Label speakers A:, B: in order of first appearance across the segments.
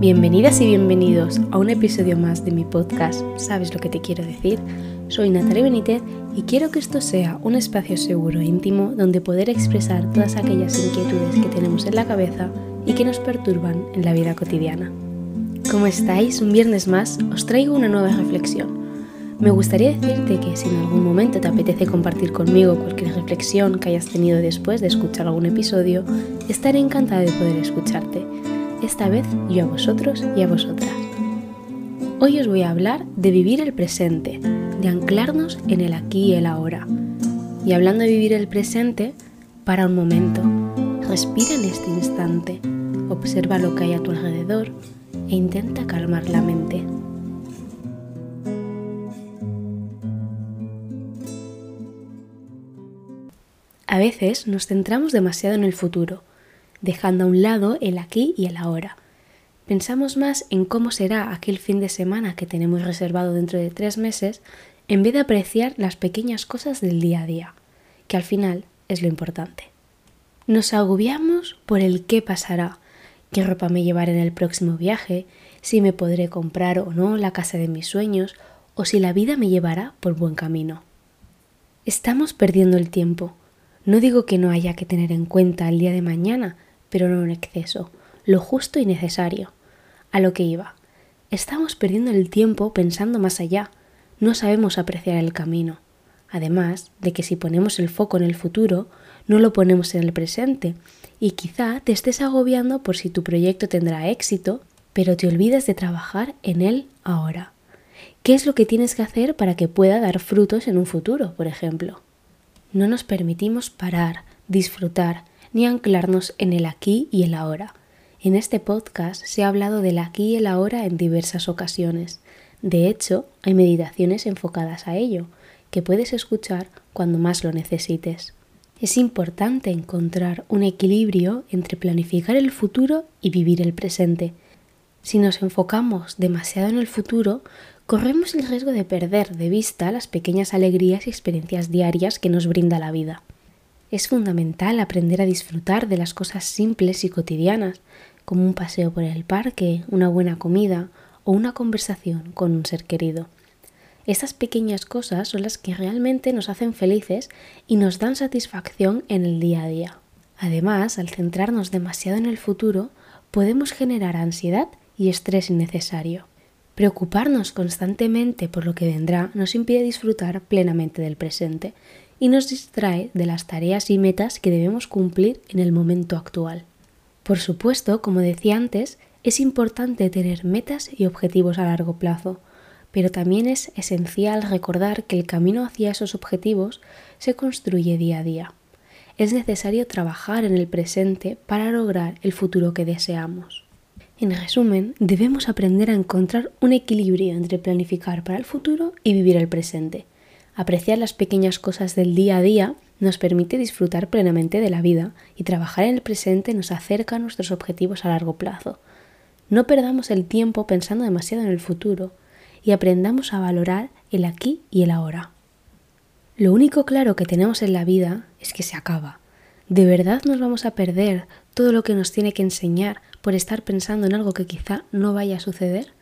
A: Bienvenidas y bienvenidos a un episodio más de mi podcast ¿Sabes lo que te quiero decir? Soy Natalia Benítez y quiero que esto sea un espacio seguro e íntimo donde poder expresar todas aquellas inquietudes que tenemos en la cabeza y que nos perturban en la vida cotidiana. ¿Cómo estáis? Un viernes más os traigo una nueva reflexión. Me gustaría decirte que si en algún momento te apetece compartir conmigo cualquier reflexión que hayas tenido después de escuchar algún episodio, estaré encantada de poder escucharte esta vez yo a vosotros y a vosotras. Hoy os voy a hablar de vivir el presente, de anclarnos en el aquí y el ahora. Y hablando de vivir el presente, para un momento, respira en este instante, observa lo que hay a tu alrededor e intenta calmar la mente. A veces nos centramos demasiado en el futuro, dejando a un lado el aquí y el ahora. Pensamos más en cómo será aquel fin de semana que tenemos reservado dentro de tres meses en vez de apreciar las pequeñas cosas del día a día, que al final es lo importante. Nos agobiamos por el qué pasará, qué ropa me llevaré en el próximo viaje, si me podré comprar o no la casa de mis sueños, o si la vida me llevará por buen camino. Estamos perdiendo el tiempo. No digo que no haya que tener en cuenta el día de mañana, pero no en exceso, lo justo y necesario. A lo que iba. Estamos perdiendo el tiempo pensando más allá, no sabemos apreciar el camino. Además de que si ponemos el foco en el futuro, no lo ponemos en el presente, y quizá te estés agobiando por si tu proyecto tendrá éxito, pero te olvidas de trabajar en él ahora. ¿Qué es lo que tienes que hacer para que pueda dar frutos en un futuro, por ejemplo? No nos permitimos parar, disfrutar, ni anclarnos en el aquí y el ahora. En este podcast se ha hablado del aquí y el ahora en diversas ocasiones. De hecho, hay meditaciones enfocadas a ello, que puedes escuchar cuando más lo necesites. Es importante encontrar un equilibrio entre planificar el futuro y vivir el presente. Si nos enfocamos demasiado en el futuro, corremos el riesgo de perder de vista las pequeñas alegrías y experiencias diarias que nos brinda la vida. Es fundamental aprender a disfrutar de las cosas simples y cotidianas, como un paseo por el parque, una buena comida o una conversación con un ser querido. Estas pequeñas cosas son las que realmente nos hacen felices y nos dan satisfacción en el día a día. Además, al centrarnos demasiado en el futuro, podemos generar ansiedad y estrés innecesario. Preocuparnos constantemente por lo que vendrá nos impide disfrutar plenamente del presente y nos distrae de las tareas y metas que debemos cumplir en el momento actual. Por supuesto, como decía antes, es importante tener metas y objetivos a largo plazo, pero también es esencial recordar que el camino hacia esos objetivos se construye día a día. Es necesario trabajar en el presente para lograr el futuro que deseamos. En resumen, debemos aprender a encontrar un equilibrio entre planificar para el futuro y vivir el presente Apreciar las pequeñas cosas del día a día nos permite disfrutar plenamente de la vida y trabajar en el presente nos acerca a nuestros objetivos a largo plazo. No perdamos el tiempo pensando demasiado en el futuro y aprendamos a valorar el aquí y el ahora. Lo único claro que tenemos en la vida es que se acaba. ¿De verdad nos vamos a perder todo lo que nos tiene que enseñar por estar pensando en algo que quizá no vaya a suceder?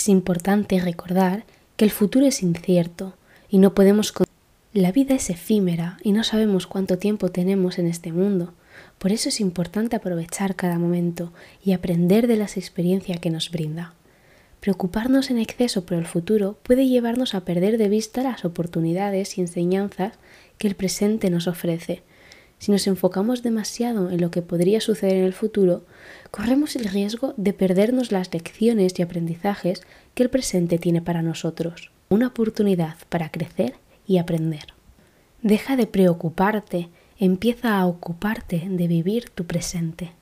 A: Es importante recordar que el futuro es incierto y no podemos... La vida es efímera y no sabemos cuánto tiempo tenemos en este mundo. Por eso es importante aprovechar cada momento y aprender de las experiencias que nos brinda. Preocuparnos en exceso por el futuro puede llevarnos a perder de vista las oportunidades y enseñanzas que el presente nos ofrece si nos enfocamos demasiado en lo que podría suceder en el futuro, corremos el riesgo de perdernos las lecciones y aprendizajes que el presente tiene para nosotros. Una oportunidad para crecer y aprender. Deja de preocuparte, empieza a ocuparte de vivir tu presente.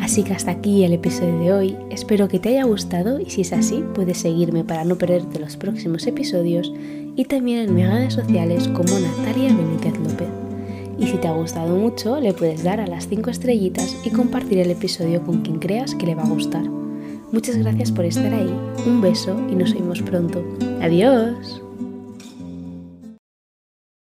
A: Así que hasta aquí el episodio de hoy, espero que te haya gustado y si es así puedes seguirme para no perderte los próximos episodios y también en mis redes sociales como Natalia Benítez López. Y si te ha gustado mucho, le puedes dar a las 5 estrellitas y compartir el episodio con quien creas que le va a gustar. Muchas gracias por estar ahí, un beso y nos vemos pronto. Adiós.